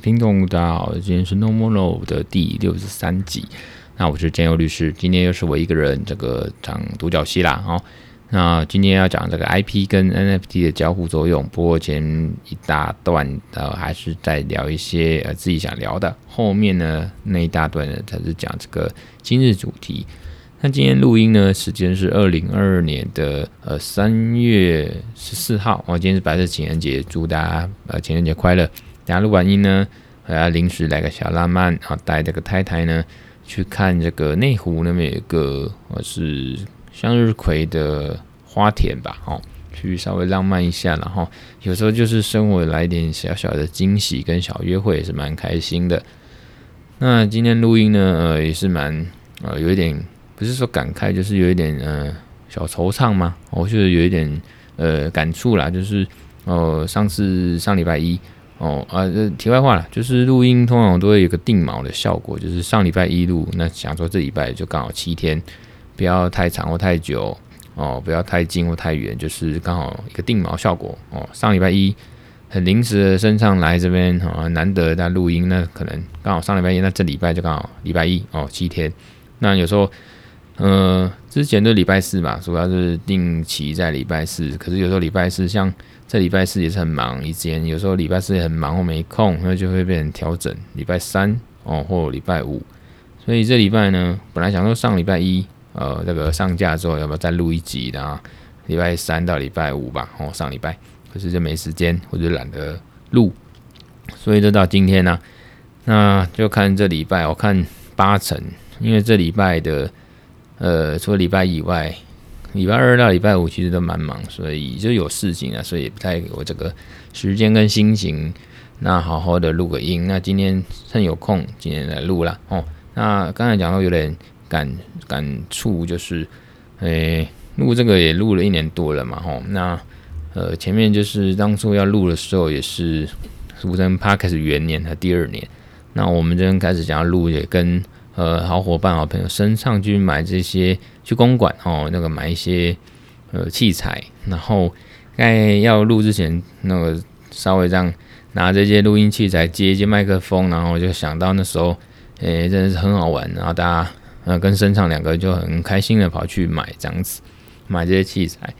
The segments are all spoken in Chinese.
听众大家好，今天是 No More No 的第六十三集。那我是建佑律师，今天又是我一个人这个讲独角戏啦。哦，那今天要讲这个 IP 跟 NFT 的交互作用。不过前一大段呃还是在聊一些呃自己想聊的，后面呢那一大段呢才是讲这个今日主题。那今天录音呢，时间是二零二二年的呃三月十四号。哦，今天是白色情人节，祝大家呃情人节快乐。大家录完音呢，还要临时来个小浪漫，然后带这个太太呢去看这个内湖那边有一个呃是向日葵的花田吧，哦，去稍微浪漫一下，然后有时候就是生活来点小小的惊喜跟小约会也是蛮开心的。那今天录音呢，呃也是蛮呃有一点。不是说感慨，就是有一点呃小惆怅嘛。我觉得有一点呃感触啦，就是哦、呃、上次上礼拜一哦啊这题外话了，就是录音通常都会有个定锚的效果，就是上礼拜一录，那想说这礼拜就刚好七天，不要太长或太久哦，不要太近或太远，就是刚好一个定锚效果哦。上礼拜一很临时的升上来这边哦，难得在录音，那可能刚好上礼拜一，那这礼拜就刚好礼拜一哦七天，那有时候。呃，之前的礼拜四嘛，主要是定期在礼拜四。可是有时候礼拜四，像这礼拜四也是很忙，以前有时候礼拜四也很忙或没空，那就会变成调整礼拜三哦，或礼拜五。所以这礼拜呢，本来想说上礼拜一，呃，这个上架之后要不要再录一集的啊？礼拜三到礼拜五吧，哦，上礼拜，可是就没时间，我就懒得录，所以就到今天呢，那就看这礼拜，我看八成，因为这礼拜的。呃，除了礼拜以外，礼拜二到礼拜五其实都蛮忙，所以就有事情啊，所以也不太有这个时间跟心情，那好好的录个音。那今天趁有空，今天来录了哦。那刚才讲到有点感感触，就是，诶、录这个也录了一年多了嘛，吼。那呃，前面就是当初要录的时候，也是俗称 Podcast 元年的第二年。那我们这边开始想要录，也跟。呃，好伙伴、好朋友身上去买这些，去公馆哦，那个买一些呃器材，然后在要录之前，那个稍微这样拿这些录音器材接一接麦克风，然后我就想到那时候，诶，真的是很好玩，然后大家呃跟身上两个就很开心的跑去买这样子，买这些器材，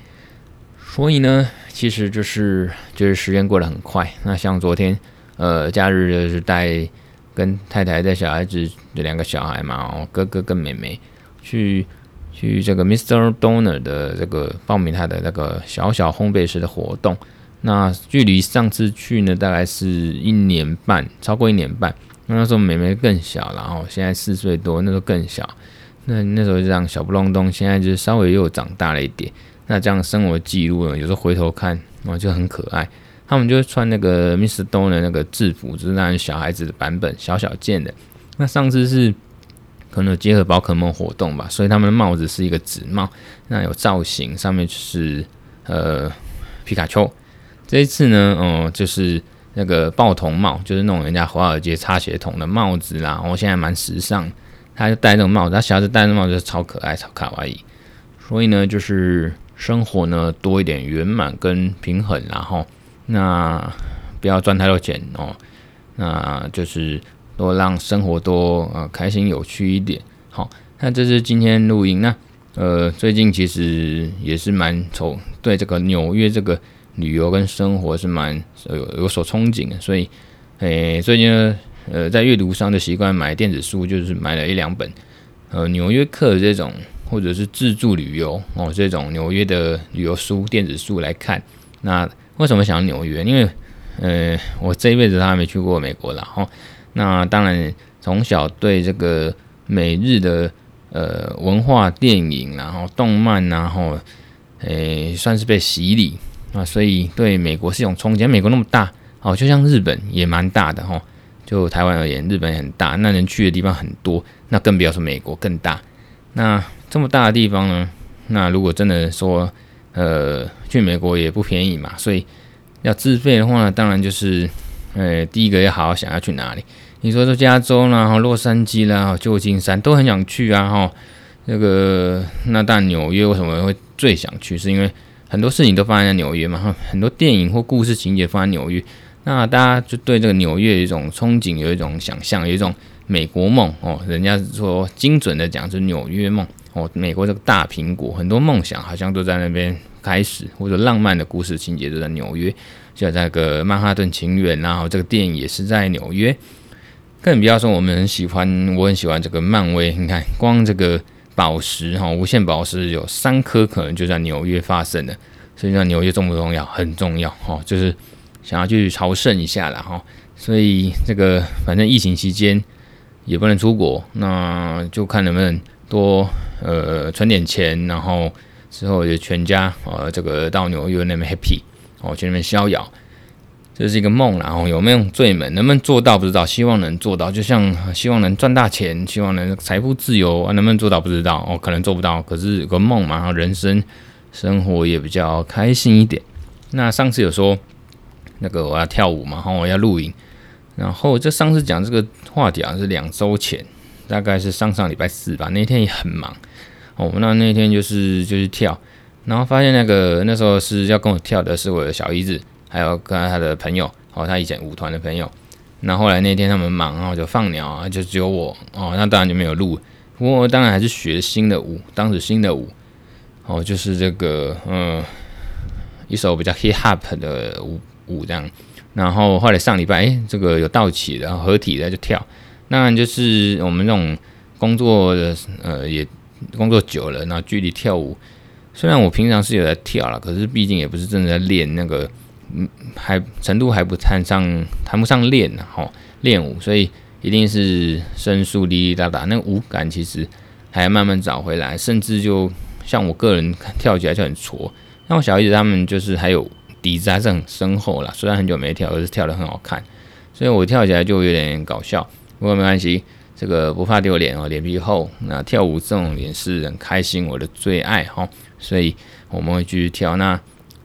所以呢，其实就是就是时间过得很快，那像昨天呃假日就是带。跟太太带小孩子，这两个小孩嘛，哦，哥哥跟妹妹去去这个 Mr. Doner 的这个报名他的那个小小烘焙师的活动。那距离上次去呢，大概是一年半，超过一年半。那时候妹妹更小，然后现在四岁多，那时候更小。那那时候就这样小不隆咚，现在就是稍微又长大了一点。那这样生活记录呢，有时候回头看，哦，就很可爱。他们就穿那个 Mr. Donut 的那个制服，就是那种小孩子的版本，小小件的。那上次是可能结合宝可梦活动吧，所以他们的帽子是一个纸帽，那有造型，上面就是呃皮卡丘。这一次呢，哦、呃，就是那个报童帽，就是那种人家华尔街擦鞋童的帽子啦。然后现在蛮时尚，他就戴那种帽子，他小孩子戴那帽子超可爱，超卡哇伊。所以呢，就是生活呢多一点圆满跟平衡，然后。那不要赚太多钱哦，那就是多让生活多呃开心有趣一点。好，那这是今天录音。那呃，最近其实也是蛮愁，对这个纽约这个旅游跟生活是蛮有有所憧憬的。所以，诶，最近呢，呃，在阅读上的习惯买电子书，就是买了一两本呃纽约客这种或者是自助旅游哦这种纽约的旅游书电子书来看。那为什么想纽约？因为，呃，我这一辈子他还没去过美国了。哈。那当然，从小对这个美日的呃文化、电影，然后动漫，然后，诶，算是被洗礼啊，所以对美国是一种憧憬。美国那么大，哦，就像日本也蛮大的哈。就台湾而言，日本很大，那能去的地方很多，那更不要说美国更大。那这么大的地方呢？那如果真的说，呃，去美国也不便宜嘛，所以要自费的话，当然就是，呃，第一个要好好想要去哪里。你说说加州啦，哈，洛杉矶啦，旧金山都很想去啊，哈。那个，那但纽约为什么会最想去？是因为很多事情都发生在纽约嘛，哈，很多电影或故事情节发生在纽约。那大家就对这个纽约有一种憧憬，有一种想象，有一种美国梦哦。人家说精准的讲是纽约梦哦，美国这个大苹果，很多梦想好像都在那边开始，或者浪漫的故事情节都在纽约，就在那个曼哈顿情缘，然后这个电影也是在纽约。更不要说我们很喜欢，我很喜欢这个漫威，你看光这个宝石哈，无限宝石有三颗可能就在纽约发生的，所以说纽约重不重要？很重要哈，就是。想要去朝圣一下了哈，所以这个反正疫情期间也不能出国，那就看能不能多呃存点钱，然后之后就全家呃这个到纽约那边 happy 哦，去那边逍遥，这是一个梦，然后有没有最美，能不能做到不知道，希望能做到，就像希望能赚大钱，希望能财富自由啊，能不能做到不知道哦，可能做不到，可是有个梦嘛，然后人生生活也比较开心一点。那上次有说。那个我要跳舞嘛，然后我要露营，然后这上次讲这个话题啊是两周前，大概是上上礼拜四吧。那天也很忙哦，那那天就是就是跳，然后发现那个那时候是要跟我跳的是我的小姨子，还有跟他的朋友哦，他以前舞团的朋友。那后来那天他们忙，然后就放鸟啊，就只有我哦，那当然就没有录。不过当然还是学新的舞，当时新的舞哦，就是这个嗯，一首比较 hip hop 的舞。舞这样，然后后来上礼拜，哎，这个有到齐，然后合体的就跳。那就是我们这种工作的，呃，也工作久了，然后距离跳舞，虽然我平常是有在跳了，可是毕竟也不是真的在练那个，嗯，还程度还不谈上，谈不上练呢，哈，练舞，所以一定是生疏滴滴答答，那舞感其实还要慢慢找回来，甚至就像我个人跳起来就很挫，那我小姨子他们就是还有。底子还是很深厚啦，虽然很久没跳，可是跳得很好看，所以我跳起来就有点搞笑。不过没关系，这个不怕丢脸哦，脸皮厚。那跳舞这种也是很开心，我的最爱哈，所以我们会继续跳。那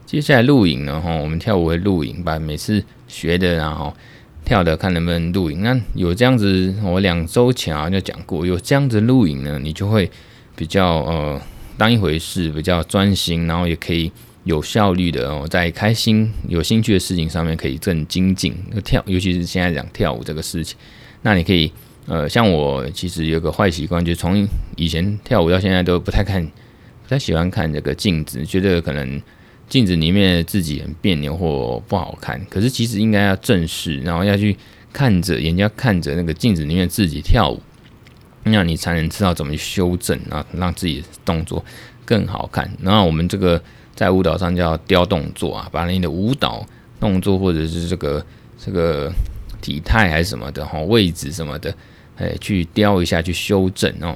接下来录影呢？哈，我们跳舞会录影，把每次学的然后跳的看能不能录影。那有这样子，我两周前啊就讲过，有这样子录影呢，你就会比较呃当一回事，比较专心，然后也可以。有效率的哦，在开心、有兴趣的事情上面可以更精进。跳，尤其是现在讲跳舞这个事情，那你可以，呃，像我其实有个坏习惯，就从以前跳舞到现在都不太看，不太喜欢看这个镜子，觉得可能镜子里面自己很别扭或不好看。可是其实应该要正视，然后要去看着，眼睛要看着那个镜子里面自己跳舞，那你才能知道怎么去修正，然后让自己动作更好看。然后我们这个。在舞蹈上叫雕动作啊，把你的舞蹈动作或者是这个这个体态还是什么的哈，位置什么的，哎，去雕一下，去修正哦。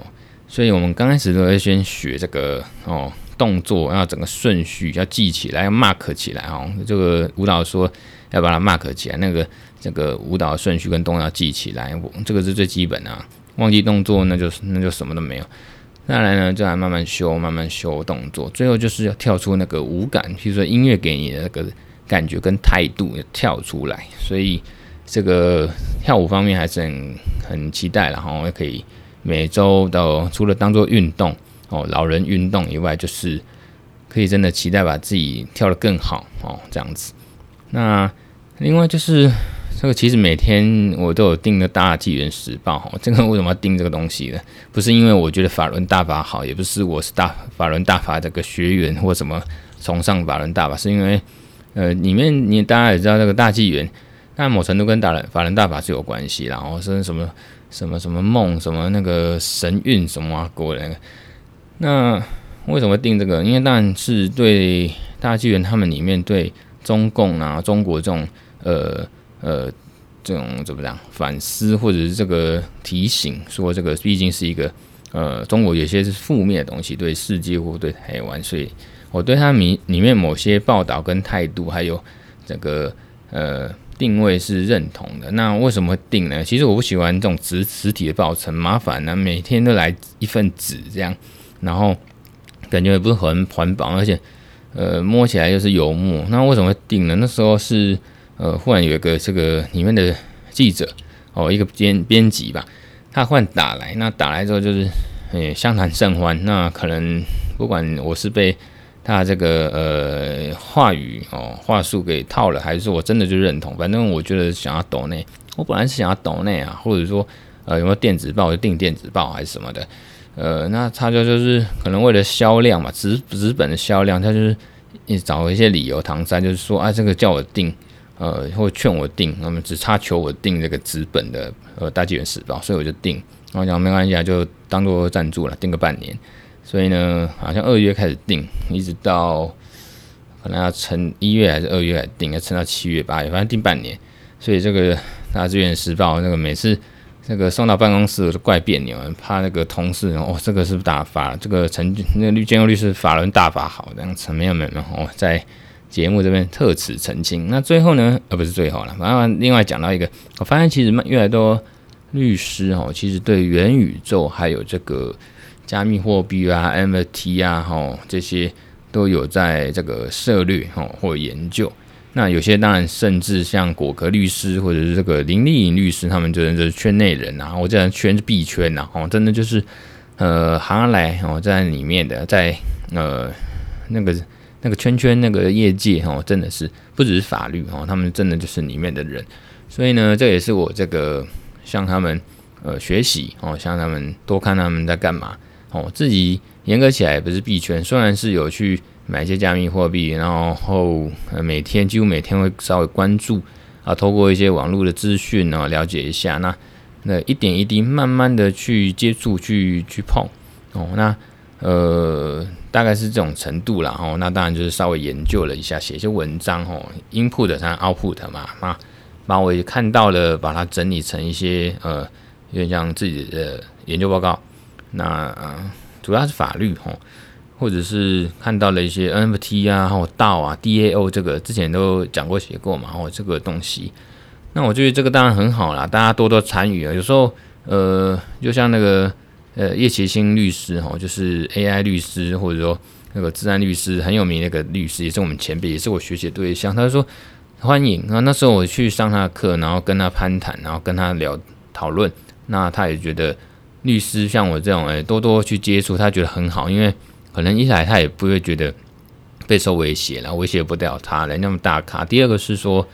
所以我们刚开始都会先学这个哦，动作要整个顺序要记起来，要 mark 起来哦。这个舞蹈说要把它 mark 起来，那个这个舞蹈顺序跟动作要记起来，我这个是最基本的。忘记动作，那就那就什么都没有。再来呢，就来慢慢修，慢慢修动作，最后就是要跳出那个舞感，比如说音乐给你的那个感觉跟态度要跳出来。所以这个跳舞方面还是很很期待，然后也可以每周都除了当做运动哦，老人运动以外，就是可以真的期待把自己跳得更好哦，这样子。那另外就是。这个其实每天我都有订的《大纪元时报》哈，这个为什么要订这个东西呢？不是因为我觉得法轮大法好，也不是我是大法轮大法这个学员或什么崇尚法轮大法，是因为呃里面你大家也知道这个大纪元，那某程度跟大人法轮大法是有关系，然后是什么什么什么梦什么那个神韵什么啊过来。那为什么定这个？因为当然是对大纪元他们里面对中共啊中国这种呃。呃，这种怎么讲反思，或者是这个提醒，说这个毕竟是一个呃，中国有些是负面的东西，对世界或对台湾，所以我对他里里面某些报道跟态度，还有这个呃定位是认同的。那为什么会定呢？其实我不喜欢这种实实体的报纸，很麻烦呢，每天都来一份纸这样，然后感觉也不是很环保，而且呃摸起来又是油墨。那为什么会定呢？那时候是。呃，忽然有一个这个里面的记者哦，一个编编辑吧，他忽然打来，那打来之后就是，诶，相谈甚欢。那可能不管我是被他这个呃话语哦话术给套了，还是说我真的就认同？反正我觉得想要抖内，我本来是想要抖内啊，或者说呃有没有电子报就订电子报还是什么的，呃，那他就就是可能为了销量嘛，纸纸本的销量，他就是一找一些理由搪塞，就是说啊这个叫我订，呃或劝我订，那么只差求我订这个纸本的呃大纪元时报，所以我就订，然后讲没关系啊，就当做赞助了，订个半年。所以呢，好像二月开始订，一直到可能要撑一月还是二月来订，要撑到七月八月，反正订半年。所以这个大纪元时报那个每次那个送到办公室都怪别扭，怕那个同事哦，这个是不是大发？这个陈那个绿建佑律师法轮大法好这样子，没有没有没有哦，在节目这边特此澄清。那最后呢，呃不是最后了，反正另外讲到一个，我发现其实越来越多律师哦，其实对元宇宙还有这个。加密货币啊，NFT 啊，吼，这些都有在这个涉猎吼或研究。那有些当然甚至像果壳律师或者是这个林丽颖律师，他们真的是圈内人啊，我这样圈是币圈呐，哦，真的就是呃行来哦在里面的，在呃那个那个圈圈那个业界哦，真的是不只是法律哦，他们真的就是里面的人。所以呢，这也是我这个向他们呃学习哦，向他们多看他们在干嘛。哦，自己严格起来也不是币圈，虽然是有去买一些加密货币，然后每天几乎每天会稍微关注啊，透过一些网络的资讯啊了解一下，那那一点一滴慢慢的去接触去去碰哦，那呃大概是这种程度啦。哦，那当然就是稍微研究了一下，写一些文章哦，input 它 output 嘛，那把我也看到了，把它整理成一些呃有点像自己的研究报告。那啊，主要是法律吼，或者是看到了一些 NFT 啊，或 DAO 啊，DAO 这个之前都讲过写过嘛，然后，这个东西，那我觉得这个当然很好啦，大家多多参与啊。有时候呃，就像那个呃叶奇新律师哈，就是 AI 律师，或者说那个资安律师很有名那个律师，也是我们前辈，也是我学习的对象。他就说欢迎啊，那时候我去上他的课，然后跟他攀谈，然后跟他聊讨论，那他也觉得。律师像我这种，诶，多多去接触，他觉得很好，因为可能一来他也不会觉得备受威胁了，威胁不了他人，那么大咖。第二个是说，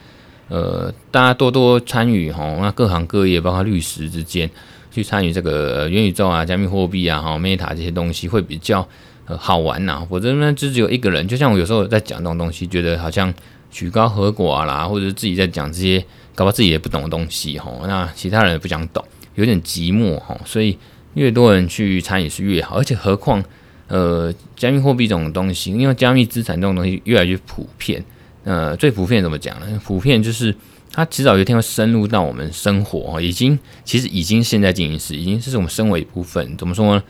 呃，大家多多参与哈，那各行各业，包括律师之间去参与这个元宇宙啊、加密货币啊、哈 Meta 这些东西，会比较好玩呐。否则呢，就只有一个人，就像我有时候在讲这种东西，觉得好像曲高和寡啦，或者自己在讲这些，搞不好自己也不懂的东西哈，那其他人也不想懂。有点寂寞哈，所以越多人去参与是越好，而且何况呃，加密货币这种东西，因为加密资产这种东西越来越普遍，呃，最普遍怎么讲呢？普遍就是它迟早有一天会深入到我们生活，已经其实已经现在进行时，已经是我们生活一部分。怎么说呢？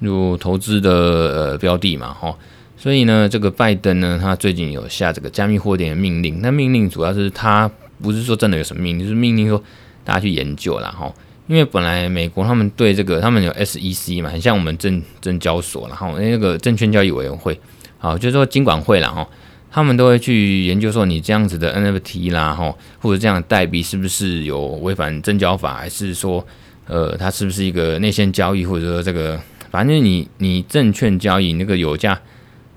就投资的呃标的嘛，哈，所以呢，这个拜登呢，他最近有下这个加密货币的命令，那命令主要是他不是说真的有什么命令，就是命令说大家去研究啦，哈。因为本来美国他们对这个，他们有 SEC 嘛，很像我们证证交所，然后那个证券交易委员会，好，就是说监管会啦，哈，他们都会去研究说你这样子的 NFT 啦，哈，或者这样的代币是不是有违反证交法，还是说，呃，它是不是一个内线交易，或者说这个，反正你你证券交易那个有价，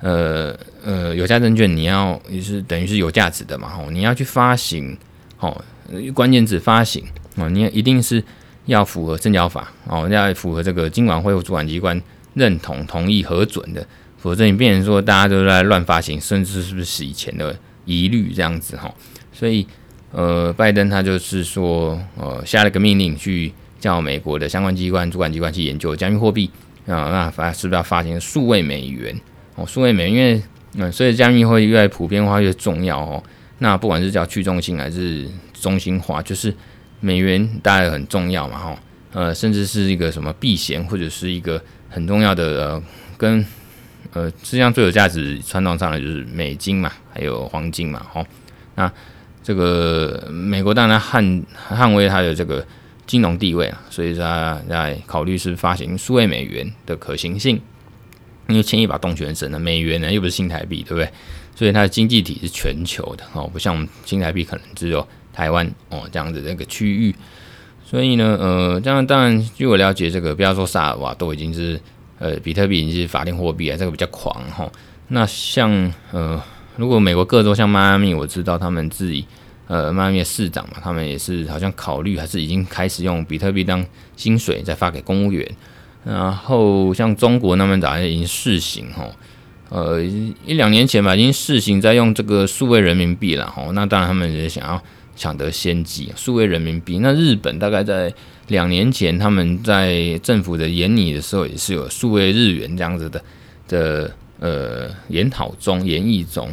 呃呃有价证券你要也是等于是有价值的嘛，哈，你要去发行，哦，关键字发行，哦，你一定是。要符合证交法哦，要符合这个金管会或主管机关认同、同意、核准的，否则你变成说大家都在乱发行，甚至是不是洗钱的疑虑这样子哈。所以呃，拜登他就是说呃下了个命令，去叫美国的相关机关、主管机关去研究加密货币啊，那发是不是要发行数位美元哦？数位美元，因为嗯，所以加密货币越来越普遍化越重要哦。那不管是叫去中心还是中心化，就是。美元当然很重要嘛，哈，呃，甚至是一个什么避险，或者是一个很重要的呃，跟呃，实际上最有价值传统上的就是美金嘛，还有黄金嘛，哈。那这个美国当然捍捍卫它的这个金融地位啊，所以他在考虑是发行数位美元的可行性，因为牵一把动全身的美元呢又不是新台币，对不对？所以它的经济体是全球的哦，不像我们新台币可能只有。台湾哦，这样子的一个区域，所以呢，呃，这样当然据我了解，这个不要说萨尔瓦多已经是呃，比特币已经是法定货币啊，这个比较狂哈。那像呃，如果美国各州像迈阿密，我知道他们自己呃，迈阿密市长嘛，他们也是好像考虑还是已经开始用比特币当薪水在发给公务员。然后像中国那边早就已经试行哈，呃，一两年前吧，已经试行在用这个数位人民币了哈。那当然他们也想要抢得先机，数位人民币。那日本大概在。两年前，他们在政府的研拟的时候，也是有数位日元这样子的的呃研讨中、研议中。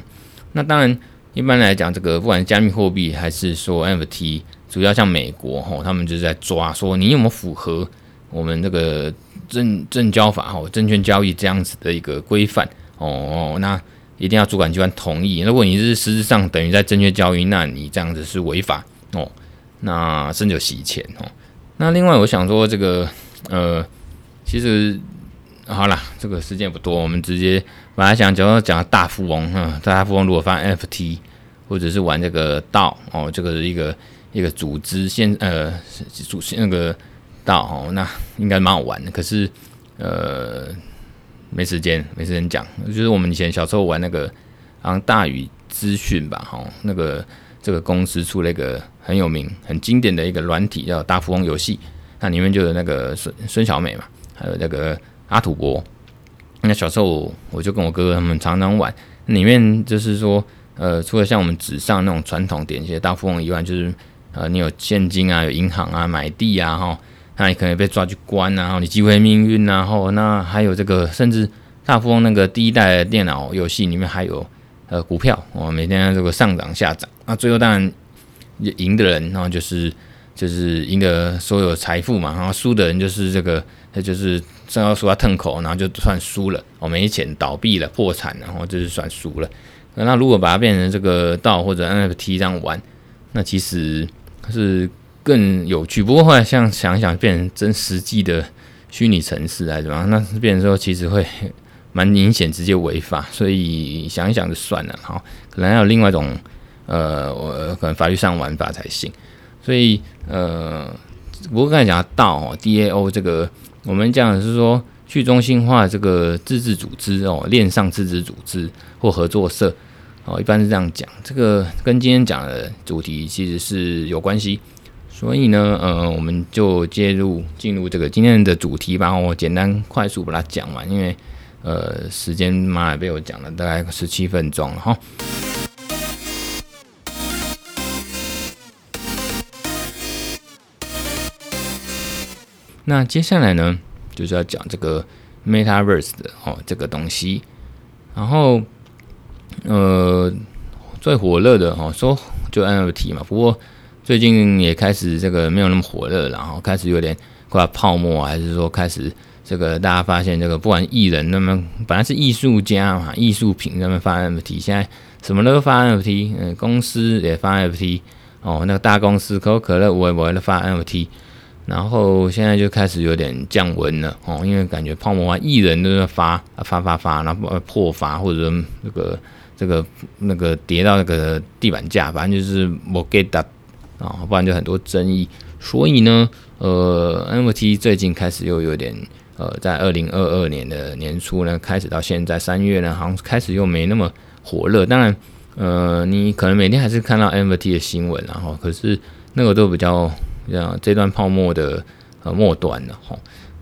那当然，一般来讲，这个不管是加密货币还是说 NFT，主要像美国吼，他们就是在抓说你有没有符合我们这个证证交法吼、证券交易这样子的一个规范哦。那一定要主管机关同意。如果你是实质上等于在证券交易，那你这样子是违法哦。那甚至有洗钱哦。那另外，我想说这个，呃，其实好啦，这个时间不多，我们直接本来想讲讲大富翁，哈，大富翁如果发 FT 或者是玩这个道哦，这个是一个一个组织现呃组那个道哦，那应该蛮好玩的。可是呃，没时间，没时间讲。就是我们以前小时候玩那个，好像大宇资讯吧，哈，那个。这个公司出了一个很有名、很经典的一个软体，叫《大富翁游戏》。那里面就有那个孙孙小美嘛，还有那个阿土伯。那小时候我就跟我哥哥他们常常玩。里面就是说，呃，除了像我们纸上那种传统点些大富翁以外，就是呃，你有现金啊，有银行啊，买地啊，哈，那你可能被抓去关，然后你机会命运啊，后那还有这个，甚至大富翁那个第一代电脑游戏里面还有。呃，股票我、哦、每天这个上涨下涨，那最后当然赢的人，然后就是就是赢得所有财富嘛，然后输的人就是这个，他就是正要说他吞口，然后就算输了，我、哦、没钱倒闭了，破产，然后就是算输了。那如果把它变成这个道或者 NFT 这样玩，那其实是更有趣。不过后来像想想变成真实际的虚拟城市还是怎么样，那变成说其实会。蛮明显，直接违法，所以想一想就算了哈。可能还有另外一种，呃，我可能法律上玩法才行。所以，呃，不过刚才讲到哦，DAO 这个，我们讲的是说去中心化这个自治组织哦，链上自治组织或合作社哦，一般是这样讲。这个跟今天讲的主题其实是有关系。所以呢，呃，我们就介入进入这个今天的主题吧。我简单快速把它讲完，因为。呃，时间妈也被我讲了，大概十七分钟了哈。那接下来呢，就是要讲这个 Metaverse 的哦，这个东西。然后，呃，最火热的哦，说就 NFT 嘛。不过最近也开始这个没有那么火热，然后开始有点快泡沫，还是说开始。这个大家发现，这个不管艺人那么本来是艺术家嘛，艺术品那么发 NFT，现在什么都发 NFT，嗯，公司也发 NFT，哦，那个大公司可口可乐我也我也发 NFT，然后现在就开始有点降温了，哦，因为感觉泡沫啊，艺人都在发发发发，然后破发或者那个这个那个跌到那个地板价，反正就是我给大啊，不然就很多争议，所以呢，呃，NFT 最近开始又有点。呃，在二零二二年的年初呢，开始到现在三月呢，好像开始又没那么火热。当然，呃，你可能每天还是看到 NFT 的新闻，然后可是那个都比较像这段泡沫的呃末端了哈。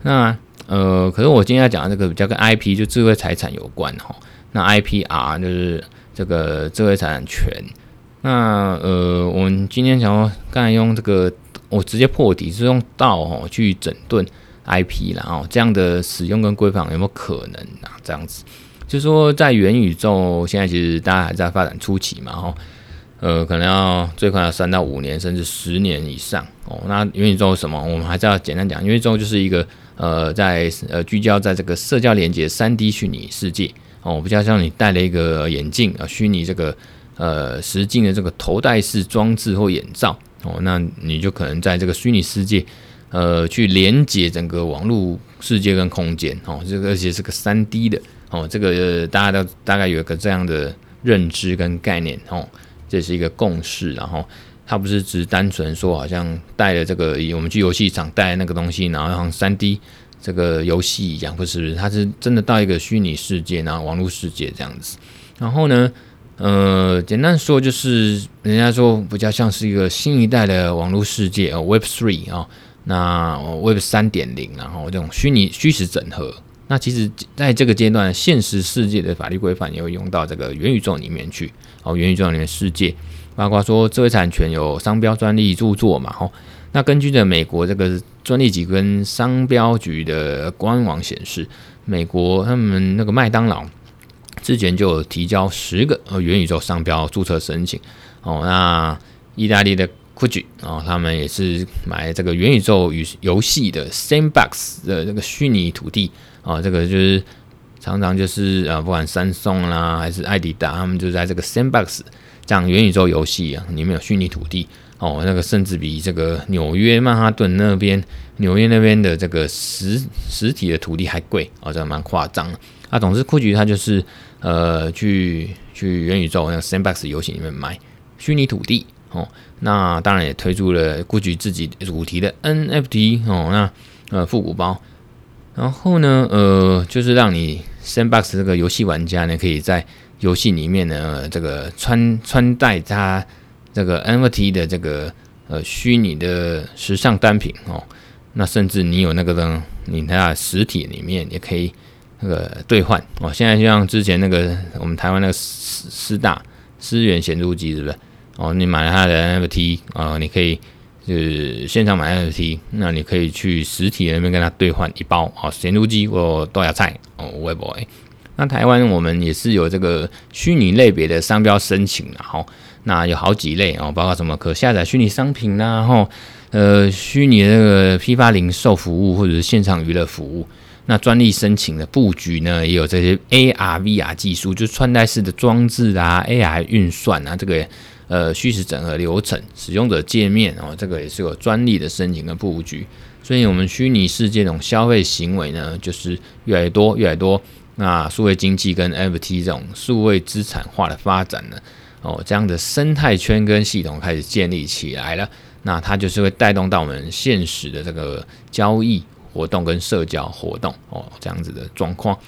那呃，可是我今天要讲的这个比较跟 IP 就智慧财产有关哈。那 IPR 就是这个智慧财产权。那呃，我们今天想要刚才用这个，我直接破题是用道哦去整顿。IP 然后这样的使用跟规范有没有可能啊？这样子，就是说在元宇宙现在其实大家还在发展初期嘛，哈，呃，可能要最快要三到五年，甚至十年以上哦。那元宇宙什么？我们还是要简单讲，元宇宙就是一个呃，在呃聚焦在这个社交连接三 D 虚拟世界哦，比较像你戴了一个眼镜啊，虚拟这个呃实境的这个头戴式装置或眼罩哦，那你就可能在这个虚拟世界。呃，去连接整个网络世界跟空间哦，这个而且是个三 D 的哦，这个、大家都大概有一个这样的认知跟概念哦，这是一个共识，然后它不是只单纯说好像带了这个，我们去游戏场带那个东西，然后像三 D 这个游戏一样，不是？它是真的到一个虚拟世界，然后网络世界这样子。然后呢，呃，简单说就是，人家说比较像是一个新一代的网络世界哦，Web Three 啊，那 Web 三点零，然后这种虚拟虚实整合。那其实在这个阶段，现实世界的法律规范也会用到这个元宇宙里面去哦，元宇宙里面世界，包括说知识产权有商标、专利、著作嘛，吼。那根据的美国这个专利局跟商标局的官网显示，美国他们那个麦当劳之前就有提交十个呃元宇宙商标注册申请哦。那意大利的 Gucci 哦，他们也是买这个元宇宙与游戏的 Sandbox 的这个虚拟土地哦，这个就是常常就是啊，不管三送啦还是艾迪达，他们就在这个 Sandbox 这样元宇宙游戏啊里面有虚拟土地。哦，那个甚至比这个纽约曼哈顿那边、纽约那边的这个实实体的土地还贵哦，这蛮夸张的。啊，总之库局它就是呃，去去元宇宙那个 Sandbox 游戏里面买虚拟土地哦。那当然也推出了库局自己主题的 NFT 哦，那呃复古包。然后呢，呃，就是让你 Sandbox 这个游戏玩家呢，可以在游戏里面呢，这个穿穿戴它。这个 NFT 的这个呃虚拟的时尚单品哦，那甚至你有那个呢，你在实体里面也可以那个兑换哦。现在就像之前那个我们台湾那个师师大思源显录机是不是？哦，你买了它的 NFT 啊、哦，你可以就是现场买 NFT，那你可以去实体那边跟他兑换一包哦显录机或豆芽菜哦，微博。那台湾我们也是有这个虚拟类别的商标申请然后。那有好几类哦，包括什么可下载虚拟商品啦，然后呃虚拟的那个批发零售服务或者是线上娱乐服务。那专利申请的布局呢，也有这些 AR、VR 技术，就穿戴式的装置啊，AR 运算啊，这个呃虚实整合流程、使用者界面哦，这个也是有专利的申请跟布局。所以，我们虚拟世界这种消费行为呢，就是越来越多，越来越多。那数位经济跟 NFT 这种数位资产化的发展呢？哦，这样的生态圈跟系统开始建立起来了，那它就是会带动到我们现实的这个交易活动跟社交活动哦，这样子的状况。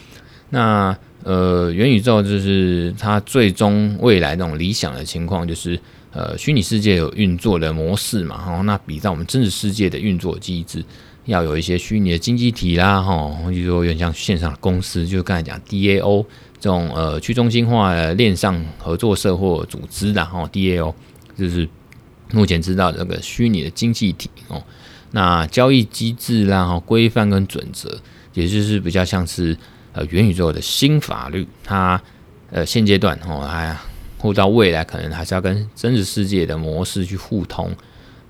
那呃，元宇宙就是它最终未来那种理想的情况，就是呃，虚拟世界有运作的模式嘛，哈，那比照我们真实世界的运作机制，要有一些虚拟的经济体啦，哈，或者说有点像线上的公司，就刚才讲 DAO。这种呃去中心化的链上合作社或组织，然后 DAO 就是目前知道这个虚拟的经济体哦。那交易机制啦、然后规范跟准则，也就是比较像是呃元宇宙的新法律。它呃现阶段哦，还或到未来可能还是要跟真实世界的模式去互通。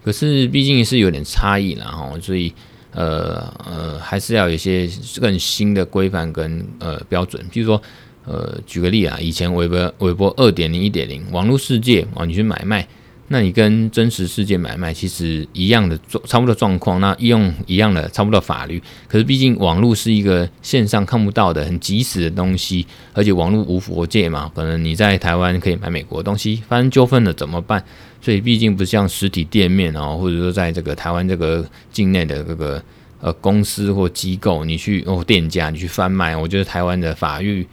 可是毕竟是有点差异了，哦，所以呃呃还是要有一些更新的规范跟呃标准，比如说。呃，举个例啊，以前微博、微博二点零、一点零，网络世界啊，你去买卖，那你跟真实世界买卖其实一样的状，差不多状况，那用一样的差不多法律。可是毕竟网络是一个线上看不到的、很即时的东西，而且网络无国界嘛，可能你在台湾可以买美国东西，发生纠纷了怎么办？所以毕竟不像实体店面啊，或者说在这个台湾这个境内的这个呃公司或机构，你去哦店家你去贩卖，我觉得台湾的法律。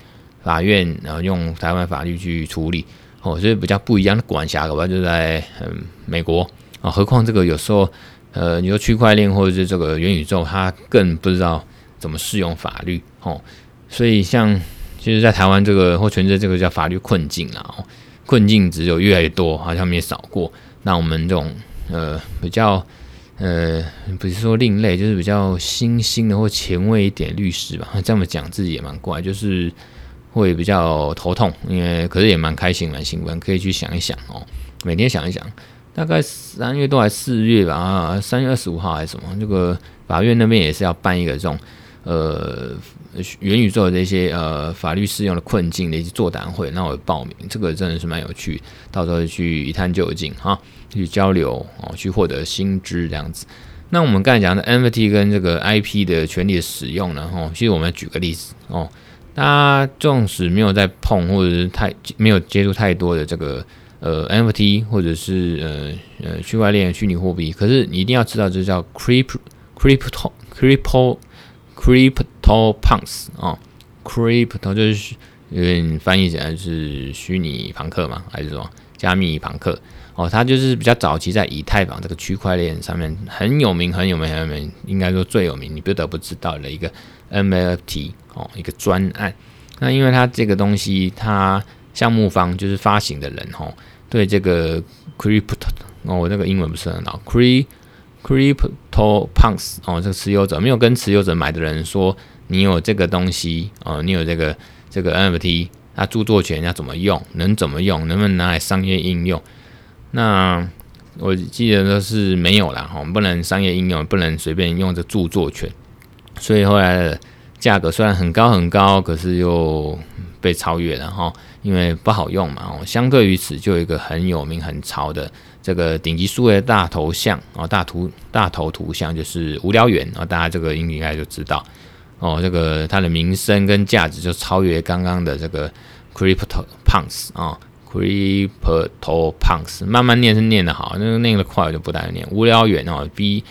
法院然后用台湾法律去处理哦，所以比较不一样的管辖，可能就在嗯美国啊。何况这个有时候呃，你说区块链或者是这个元宇宙，它更不知道怎么适用法律哦。所以像其实，在台湾这个或全世界这个叫法律困境啦，哦，困境只有越来越多，好像没少过。那我们这种呃比较呃不是说另类，就是比较新兴的或前卫一点律师吧，这么讲自己也蛮怪，就是。会比较头痛，因为可是也蛮开心、蛮兴奋，可以去想一想哦。每天想一想，大概三月多还是四月吧？三月二十五号还是什么？这个法院那边也是要办一个这种呃元宇宙的这些呃法律适用的困境的一些座谈会，那我报名，这个真的是蛮有趣，到时候去一探究竟哈，去交流哦，去获得新知这样子。那我们刚才讲的 NFT 跟这个 IP 的权利的使用呢？哦，其实我们举个例子哦。大家纵使没有在碰，或者是太没有接触太多的这个呃 NFT 或者是呃呃区块链虚拟货币，可是你一定要知道，这叫 crypto crypto crypto CryptoPunks 哦，Crypto 就是嗯翻译起来是虚拟庞克嘛，还是说加密庞克？哦，它就是比较早期在以太坊这个区块链上面很有名、很有名、很有名，应该说最有名，你不得不知道的一个 NFT 哦，一个专案。那因为它这个东西，它项目方就是发行的人哦，对这个 Crypto 哦，我那个英文不是很好，Crypto Crypto Punks 哦，这个持有者没有跟持有者买的人说，你有这个东西哦，你有这个这个 NFT，它著作权要怎么用，能怎么用，能不能拿来商业应用？那我记得都是没有啦，哈，不能商业应用，不能随便用这著作权，所以后来的价格虽然很高很高，可是又被超越了哈，因为不好用嘛。哦，相对于此，就有一个很有名很潮的这个顶级数位大头像哦，大图大头图像就是无聊猿啊，大家这个应该就知道哦，这个它的名声跟价值就超越刚刚的这个 Crypto Punks 啊。CryptoPunks 慢慢念是念得好，那个念得快我就不大念。无聊猿哦，B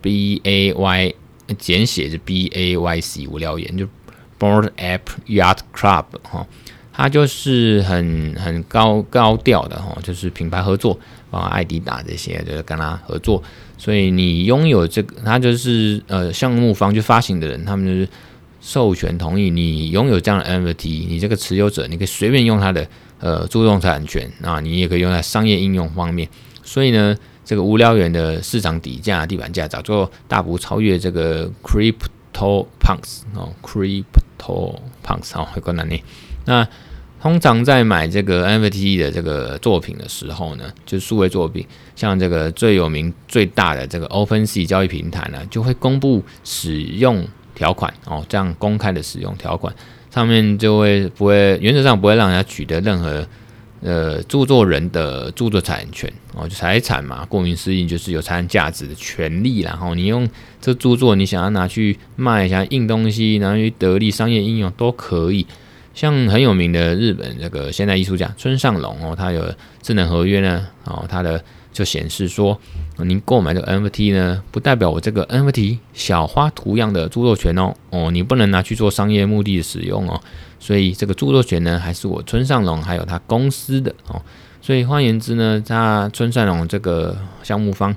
B A Y 简写是 B A Y C 无聊猿就 Board App Yacht Club 哈，它就是很很高高调的哈，就是品牌合作，啊，艾迪达这些就是跟他合作，所以你拥有这个，他就是呃项目方就发行的人，他们就是授权同意你拥有这样的 NFT，你这个持有者你可以随便用他的。呃，著作产权啊，你也可以用在商业应用方面。所以呢，这个无聊猿的市场底价、地板价早就大幅超越这个 Crypto Punks 哦，Crypto Punks 哦，会更难念。那通常在买这个 NFT 的这个作品的时候呢，就是数位作品，像这个最有名、最大的这个 OpenSea 交易平台呢，就会公布使用条款哦，这样公开的使用条款。上面就会不会原则上不会让人家取得任何呃著作人的著作产权哦，财产嘛，顾名思义就是有财产价值的权利。然后你用这著作，你想要拿去卖，想要印东西，拿去得利商业应用都可以。像很有名的日本这个现代艺术家村上隆哦，他有智能合约呢哦，他的。就显示说，您购买这个 NFT 呢，不代表我这个 NFT 小花图样的著作权哦哦，你不能拿去做商业目的使用哦。所以这个著作权呢，还是我村上隆还有他公司的哦。所以换言之呢，他村上隆这个项目方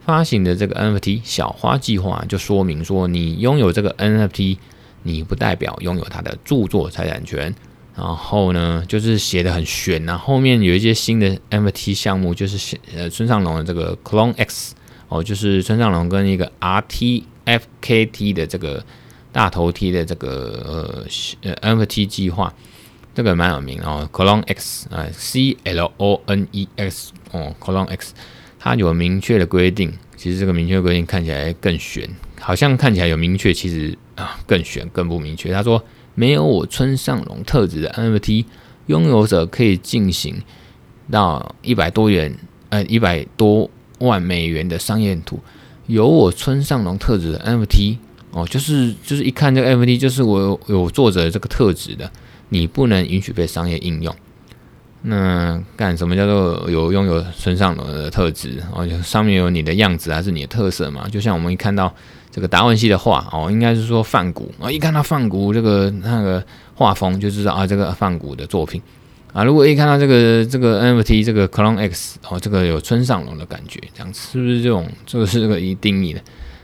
发行的这个 NFT 小花计划，就说明说，你拥有这个 NFT，你不代表拥有他的著作财产权。然后呢，就是写的很玄呐、啊。后面有一些新的 NFT 项目，就是呃村上隆的这个 Clone X 哦，就是村上隆跟一个 RTFKT 的这个大头贴的这个呃呃 NFT 计划，这个蛮有名哦。Clone X 啊、，C L O N E X 哦，Clone X，它有明确的规定。其实这个明确规定看起来更玄，好像看起来有明确，其实啊更玄更不明确。他说。没有我村上隆特质的 NFT 拥有者可以进行到一百多元，呃，一百多万美元的商业图。有我村上隆特质的 NFT 哦，就是就是一看这个 NFT 就是我有，有作者这个特质的，你不能允许被商业应用。那干什么叫做有拥有村上隆的特质？哦，上面有你的样子还是你的特色嘛？就像我们一看到。这个达文西的画哦，应该是说梵谷啊，一看到梵谷这个那个画风就知道啊，这个梵谷的作品啊。如果一看到这个这个 NFT 这个 Clone X 哦，这个有村上隆的感觉，这样是不是这种这个是这个一定义的？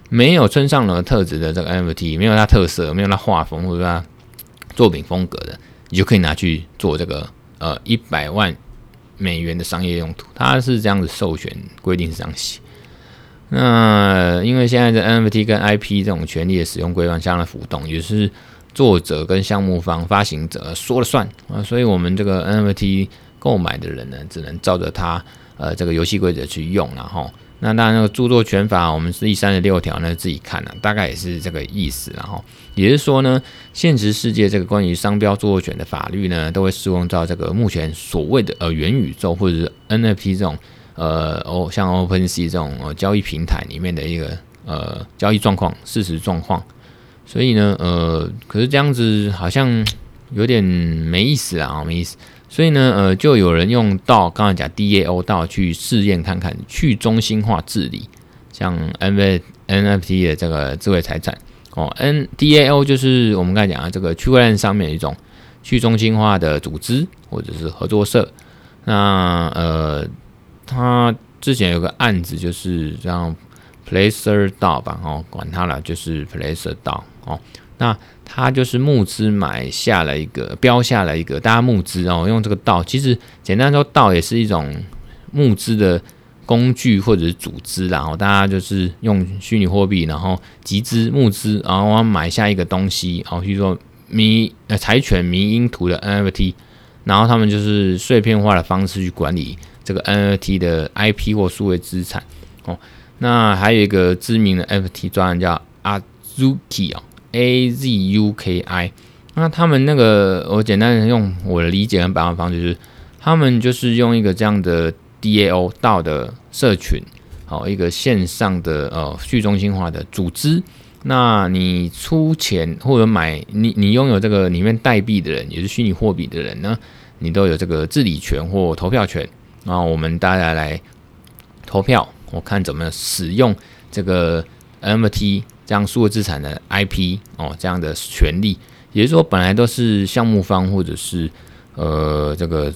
没有村上隆的特质的这个 NFT，没有它特色，没有它画风或者它作品风格的，你就可以拿去做这个呃一百万美元的商业用途。它是这样子授权规定是这样写。那因为现在的 NFT 跟 IP 这种权利的使用规范相当浮动，也是作者跟项目方、发行者说了算啊，所以我们这个 NFT 购买的人呢，只能照着他呃这个游戏规则去用，然后那当然那个著作权法，我们是第三十六条呢自己看了，大概也是这个意思，然后也就是说呢，现实世界这个关于商标著作权的法律呢，都会适用到这个目前所谓的呃元宇宙或者是 NFT 这种。呃，哦，像 OpenSea 这种呃交易平台里面的一个呃交易状况、事实状况，所以呢，呃，可是这样子好像有点没意思啊，没意思。所以呢，呃，就有人用到刚才讲 DAO 到去试验看看去中心化治理，像 N V NFT 的这个智慧财产，哦，N DAO 就是我们刚才讲的这个区块链上面一种去中心化的组织或者是合作社。那呃，他之前有个案子就是这样 PlacerDAO 吧，哦，管他了，就是 PlacerDAO 哦。那他就是募资买下了一个标下了一个大家募资哦，用这个道，其实简单说，道也是一种募资的工具或者是组织，然后大家就是用虚拟货币，然后集资募资，然后买下一个东西，然后比如说迷呃柴犬迷因图的 NFT，然后他们就是碎片化的方式去管理这个 NFT 的 IP 或数位资产哦。那还有一个知名的 NFT 专案叫 Azuki 哦。A Z U K I，那他们那个，我简单的用我的理解跟办法方式，就是他们就是用一个这样的 D A O 道的社群，好一个线上的呃去中心化的组织。那你出钱或者买你你拥有这个里面代币的人，也是虚拟货币的人呢，你都有这个治理权或投票权。然后我们大家来投票，我看怎么使用这个 M T。这样数字资产的 IP 哦，这样的权利，也就是说，本来都是项目方或者是呃这个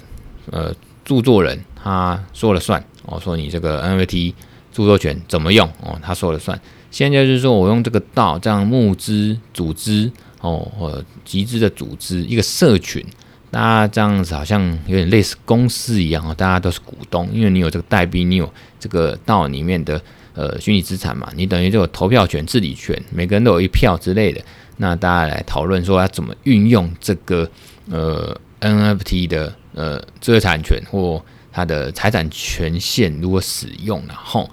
呃著作人他说了算哦，说你这个 NFT 著作权怎么用哦，他说了算。现在就是说我用这个道这样募资组织哦，或集资的组织一个社群，大家这样子好像有点类似公司一样哦，大家都是股东，因为你有这个代币，你有这个道里面的。呃，虚拟资产嘛，你等于就有投票权、治理权，每个人都有一票之类的。那大家来讨论说要怎么运用这个呃 NFT 的呃知识产权或它的财产权限如何使用，然后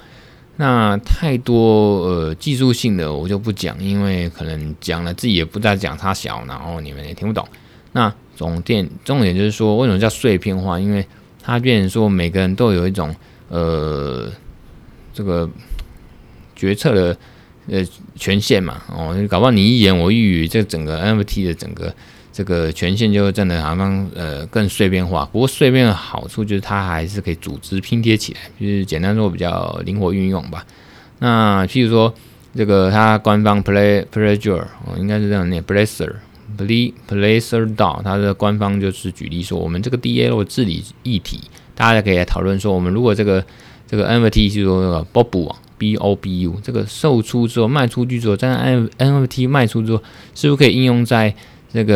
那太多呃技术性的我就不讲，因为可能讲了自己也不再讲它小，然后你们也听不懂。那总点重点就是说，为什么叫碎片化？因为它变成说每个人都有一种呃。这个决策的呃权限嘛，哦，搞不好你一言我一语，这整个 NFT 的整个这个权限就真的好像呃更碎片化。不过碎片的好处就是它还是可以组织拼贴起来，就是简单说比较灵活运用吧。那譬如说这个它官方 Play Pleasure 哦，应该是这样念 Placer Play Placer DAO，它的官方就是举例说，我们这个 DAO 治理议题，大家可以来讨论说，我们如果这个。这个 NFT 就是说那个 Bobu 啊，B O B U，这个售出之后卖出去之后，在 N NFT 卖出之后，是不是可以应用在这个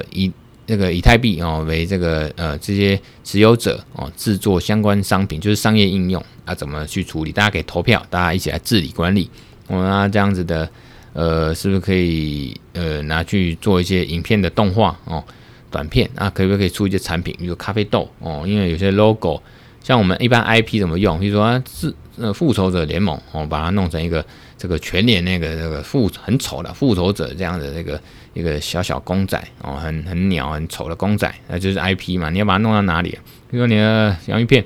呃以这个以太币哦为这个呃这些持有者哦制作相关商品，就是商业应用啊，怎么去处理？大家可以投票，大家一起来治理管理。我们啊这样子的呃，是不是可以呃拿去做一些影片的动画哦短片啊？可不可以出一些产品，比如咖啡豆哦？因为有些 logo。像我们一般 IP 怎么用？比如说是呃复仇者联盟哦，把它弄成一个这个全脸那个那个复很丑的复仇者这样的那个一个小小公仔哦，很很鸟很丑的公仔，那就是 IP 嘛。你要把它弄到哪里？比如说你的洋芋片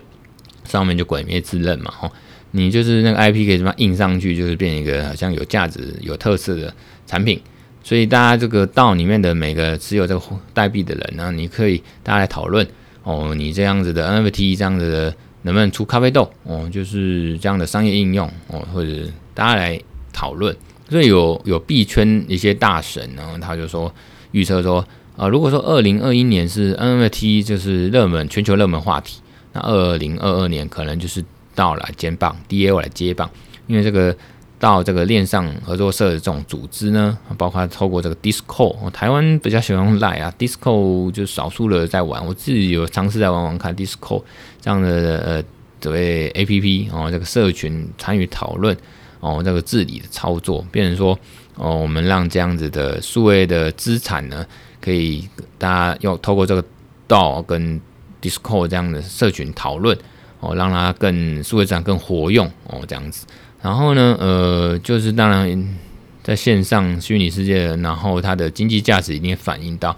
上面就鬼灭之刃嘛，哦，你就是那个 IP 可以什么印上去，就是变一个好像有价值、有特色的产品。所以大家这个道里面的每个持有这个代币的人呢，你可以大家来讨论。哦，你这样子的 NFT 这样子的能不能出咖啡豆？哦，就是这样的商业应用哦，或者大家来讨论。所以有有币圈一些大神然后，他就说预测说，啊、如果说二零二一年是 NFT 就是热门全球热门话题，那二零二二年可能就是到了接棒，DAO 来接棒，因为这个。到这个链上合作社的这种组织呢，包括透过这个 Discord，台湾比较喜欢用 Line 啊，Discord 就少数的在玩，我自己有尝试在玩玩看 Discord 这样的呃所谓 APP 哦，这个社群参与讨论哦，这个治理的操作，变成说哦，我们让这样子的数位的资产呢，可以大家用透过这个 DAO 跟 Discord 这样的社群讨论哦，让它更数位资产更活用哦，这样子。然后呢，呃，就是当然，在线上虚拟世界，然后它的经济价值一定反映到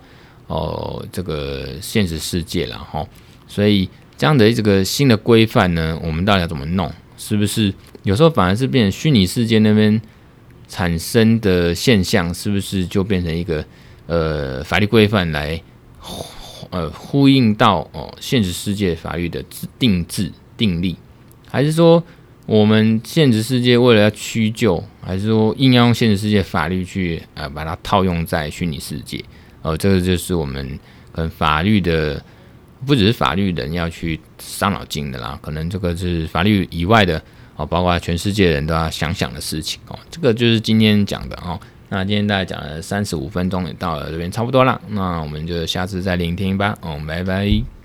哦这个现实世界了哈。所以这样的这个新的规范呢，我们到底要怎么弄？是不是有时候反而是变成虚拟世界那边产生的现象，是不是就变成一个呃法律规范来呃呼应到哦现实世界法律的制定制定立，还是说？我们现实世界为了要屈就，还是说硬要用现实世界法律去呃把它套用在虚拟世界？呃，这个就是我们可能法律的，不只是法律人要去伤脑筋的啦，可能这个是法律以外的哦，包括全世界人都要想想的事情哦。这个就是今天讲的哦。那今天大概讲了三十五分钟，也到了这边差不多了，那我们就下次再聆听吧。哦，拜拜。